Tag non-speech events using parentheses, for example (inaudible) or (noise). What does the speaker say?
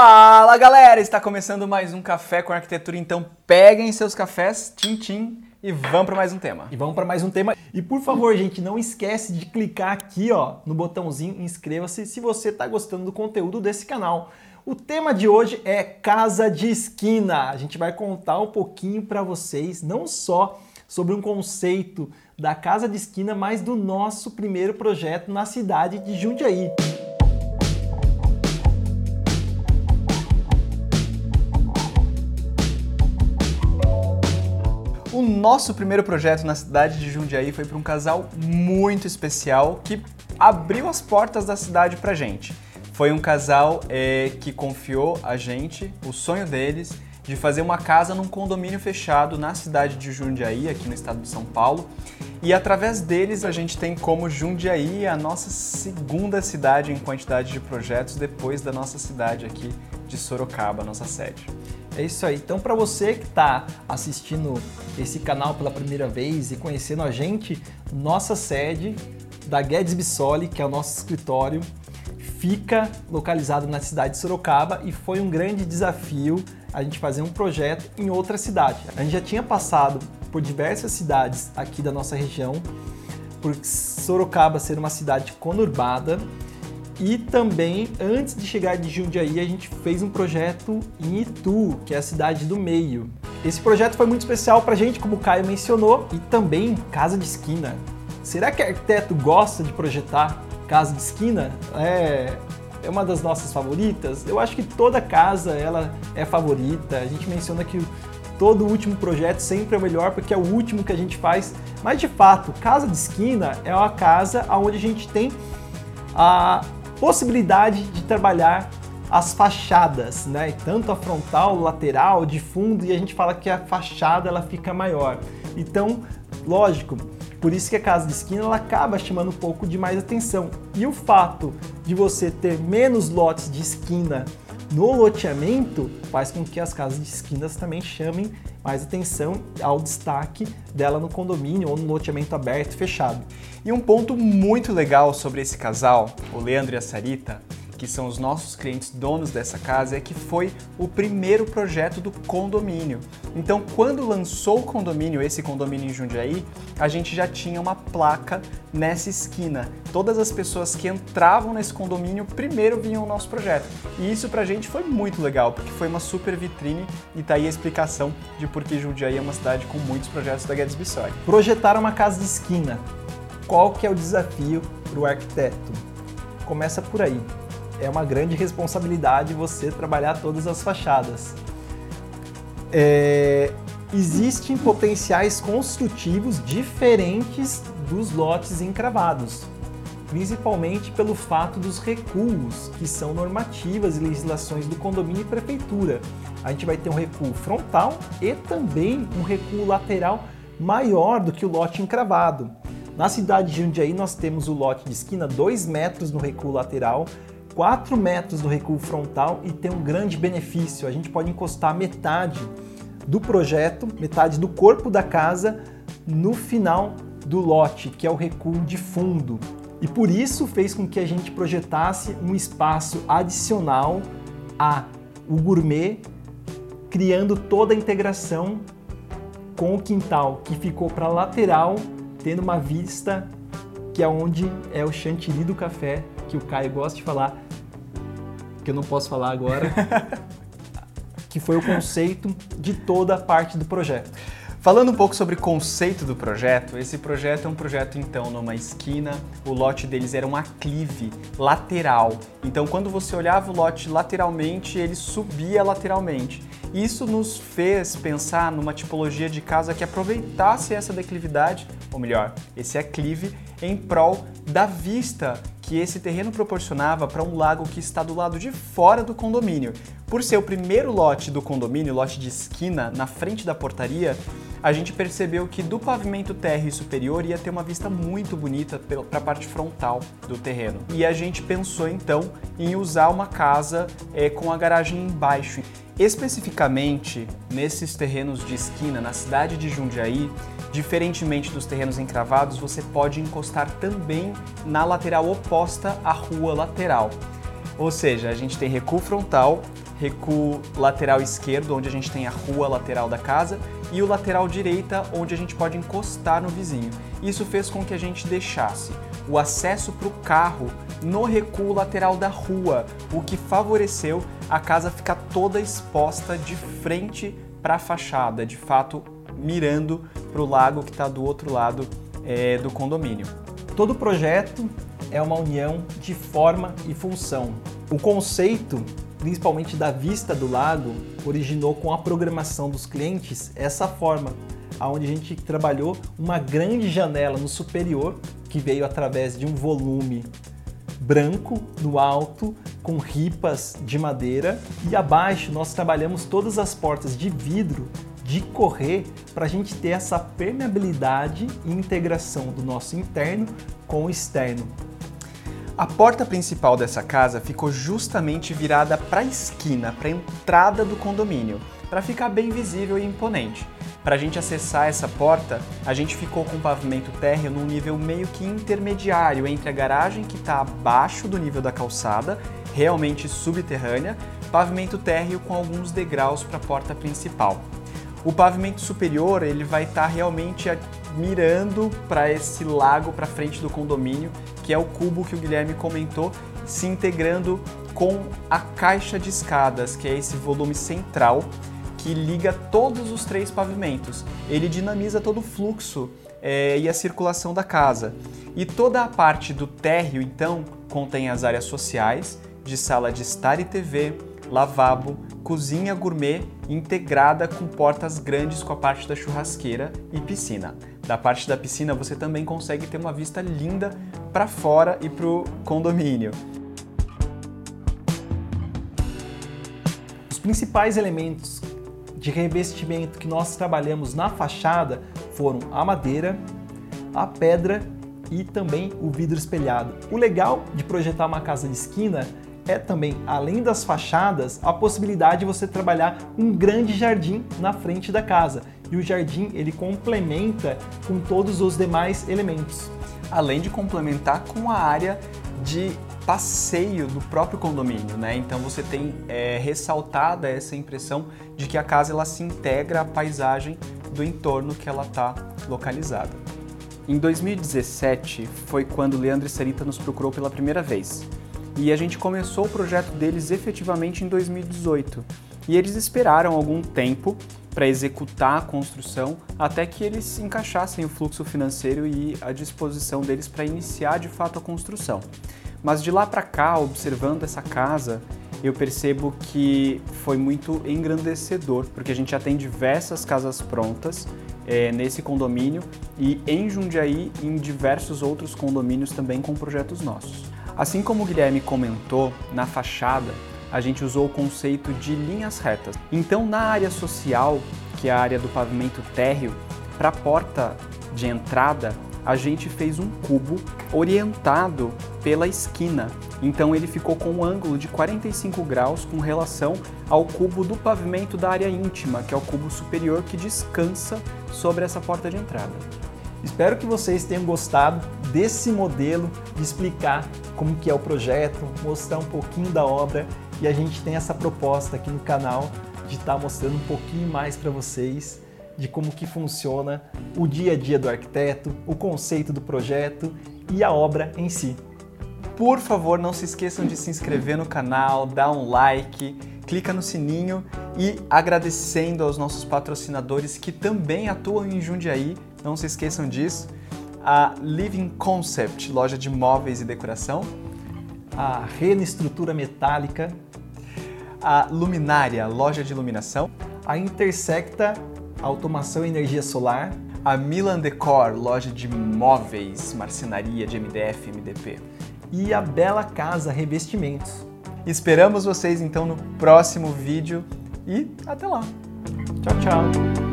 Fala galera, está começando mais um Café com Arquitetura, então peguem seus cafés, tim tim, e vamos para mais um tema. E vamos para mais um tema. E por favor, gente, não esquece de clicar aqui ó, no botãozinho inscreva-se se você está gostando do conteúdo desse canal. O tema de hoje é casa de esquina. A gente vai contar um pouquinho para vocês, não só sobre um conceito da casa de esquina, mas do nosso primeiro projeto na cidade de Jundiaí. O nosso primeiro projeto na cidade de Jundiaí foi para um casal muito especial que abriu as portas da cidade para gente. Foi um casal é, que confiou a gente o sonho deles de fazer uma casa num condomínio fechado na cidade de Jundiaí, aqui no estado de São Paulo. E através deles a gente tem como Jundiaí a nossa segunda cidade em quantidade de projetos depois da nossa cidade aqui de Sorocaba, nossa sede. É isso aí. Então, para você que está assistindo esse canal pela primeira vez e conhecendo a gente, nossa sede da Guedes Bissoli, que é o nosso escritório, fica localizado na cidade de Sorocaba e foi um grande desafio a gente fazer um projeto em outra cidade. A gente já tinha passado por diversas cidades aqui da nossa região, por Sorocaba ser uma cidade conurbada, e também, antes de chegar de Jundiaí, a gente fez um projeto em Itu, que é a cidade do meio. Esse projeto foi muito especial para a gente, como o Caio mencionou, e também casa de esquina. Será que arquiteto gosta de projetar casa de esquina? É, é uma das nossas favoritas. Eu acho que toda casa ela é favorita. A gente menciona que todo último projeto sempre é o melhor porque é o último que a gente faz. Mas de fato, casa de esquina é uma casa onde a gente tem a possibilidade de trabalhar as fachadas, né? Tanto a frontal, lateral, de fundo, e a gente fala que a fachada ela fica maior. Então, lógico, por isso que a casa de esquina ela acaba chamando um pouco de mais atenção. E o fato de você ter menos lotes de esquina no loteamento faz com que as casas de esquinas também chamem mais atenção ao destaque dela no condomínio ou no loteamento aberto e fechado. E um ponto muito legal sobre esse casal, o Leandro e a Sarita, que são os nossos clientes donos dessa casa, é que foi o primeiro projeto do condomínio. Então, quando lançou o condomínio, esse condomínio em Jundiaí, a gente já tinha uma placa nessa esquina. Todas as pessoas que entravam nesse condomínio primeiro vinham o nosso projeto. E isso pra gente foi muito legal, porque foi uma super vitrine e tá aí a explicação de por que Jundiaí é uma cidade com muitos projetos da Guedes Bissoli. Projetar uma casa de esquina. Qual que é o desafio para o arquiteto? Começa por aí é uma grande responsabilidade você trabalhar todas as fachadas. É, existem potenciais construtivos diferentes dos lotes encravados, principalmente pelo fato dos recuos, que são normativas e legislações do condomínio e prefeitura. A gente vai ter um recuo frontal e também um recuo lateral maior do que o lote encravado. Na cidade de Jundiaí, nós temos o lote de esquina 2 metros no recuo lateral 4 metros do recuo frontal e tem um grande benefício. A gente pode encostar metade do projeto, metade do corpo da casa no final do lote, que é o recuo de fundo. E por isso fez com que a gente projetasse um espaço adicional a o gourmet, criando toda a integração com o quintal, que ficou para lateral, tendo uma vista que é onde é o chantilly do café, que o Caio gosta de falar, que eu não posso falar agora, (laughs) que foi o conceito de toda a parte do projeto. Falando um pouco sobre o conceito do projeto, esse projeto é um projeto então numa esquina, o lote deles era um aclive lateral. Então quando você olhava o lote lateralmente, ele subia lateralmente. Isso nos fez pensar numa tipologia de casa que aproveitasse essa declividade, ou melhor, esse aclive em prol da vista que esse terreno proporcionava para um lago que está do lado de fora do condomínio. Por ser o primeiro lote do condomínio, lote de esquina, na frente da portaria, a gente percebeu que do pavimento térreo superior ia ter uma vista muito bonita para a parte frontal do terreno. E a gente pensou então em usar uma casa é, com a garagem embaixo. Especificamente nesses terrenos de esquina, na cidade de Jundiaí, diferentemente dos terrenos encravados, você pode encostar também na lateral oposta à rua lateral. Ou seja, a gente tem recuo frontal, recuo lateral esquerdo, onde a gente tem a rua lateral da casa, e o lateral direita, onde a gente pode encostar no vizinho. Isso fez com que a gente deixasse o acesso para o carro no recuo lateral da rua, o que favoreceu a casa ficar toda exposta de frente para a fachada, de fato mirando para o lago que está do outro lado é, do condomínio. Todo projeto é uma união de forma e função. O conceito, principalmente da vista do lago, originou com a programação dos clientes essa forma, aonde a gente trabalhou uma grande janela no superior que veio através de um volume branco no alto com ripas de madeira e abaixo nós trabalhamos todas as portas de vidro de correr para a gente ter essa permeabilidade e integração do nosso interno com o externo. A porta principal dessa casa ficou justamente virada para a esquina, para a entrada do condomínio, para ficar bem visível e imponente. Para a gente acessar essa porta, a gente ficou com o pavimento térreo num nível meio que intermediário entre a garagem que está abaixo do nível da calçada, realmente subterrânea, pavimento térreo com alguns degraus para a porta principal. O pavimento superior ele vai estar tá realmente mirando para esse lago para frente do condomínio, que é o cubo que o Guilherme comentou, se integrando com a caixa de escadas, que é esse volume central que liga todos os três pavimentos. Ele dinamiza todo o fluxo é, e a circulação da casa. E toda a parte do térreo, então, contém as áreas sociais, de sala de estar e TV, lavabo, cozinha gourmet integrada com portas grandes com a parte da churrasqueira e piscina. Da parte da piscina você também consegue ter uma vista linda para fora e para o condomínio. Os principais elementos de revestimento que nós trabalhamos na fachada foram a madeira, a pedra e também o vidro espelhado. O legal de projetar uma casa de esquina é também, além das fachadas, a possibilidade de você trabalhar um grande jardim na frente da casa. E o jardim ele complementa com todos os demais elementos. Além de complementar com a área de passeio do próprio condomínio, né? Então você tem é, ressaltada essa impressão de que a casa ela se integra à paisagem do entorno que ela está localizada. Em 2017 foi quando Leandro e Sarita nos procurou pela primeira vez. E a gente começou o projeto deles efetivamente em 2018. E eles esperaram algum tempo para executar a construção até que eles encaixassem o fluxo financeiro e a disposição deles para iniciar de fato a construção. Mas de lá para cá, observando essa casa, eu percebo que foi muito engrandecedor, porque a gente já tem diversas casas prontas é, nesse condomínio e em Jundiaí em diversos outros condomínios também com projetos nossos. Assim como o Guilherme comentou, na fachada a gente usou o conceito de linhas retas. Então, na área social, que é a área do pavimento térreo, para a porta de entrada, a gente fez um cubo orientado pela esquina. Então ele ficou com um ângulo de 45 graus com relação ao cubo do pavimento da área íntima, que é o cubo superior que descansa sobre essa porta de entrada. Espero que vocês tenham gostado desse modelo de explicar como que é o projeto, mostrar um pouquinho da obra e a gente tem essa proposta aqui no canal de estar tá mostrando um pouquinho mais para vocês de como que funciona o dia a dia do arquiteto, o conceito do projeto e a obra em si. Por favor, não se esqueçam de se inscrever no canal, dar um like, clica no sininho e agradecendo aos nossos patrocinadores que também atuam em Jundiaí não se esqueçam disso. A Living Concept, loja de móveis e decoração. A Rena Estrutura Metálica. A Luminária, loja de iluminação. A Intersecta Automação e Energia Solar. A Milan Decor, loja de móveis, marcenaria de MDF, MDP. E a Bela Casa Revestimentos. Esperamos vocês então no próximo vídeo e até lá. Tchau, tchau.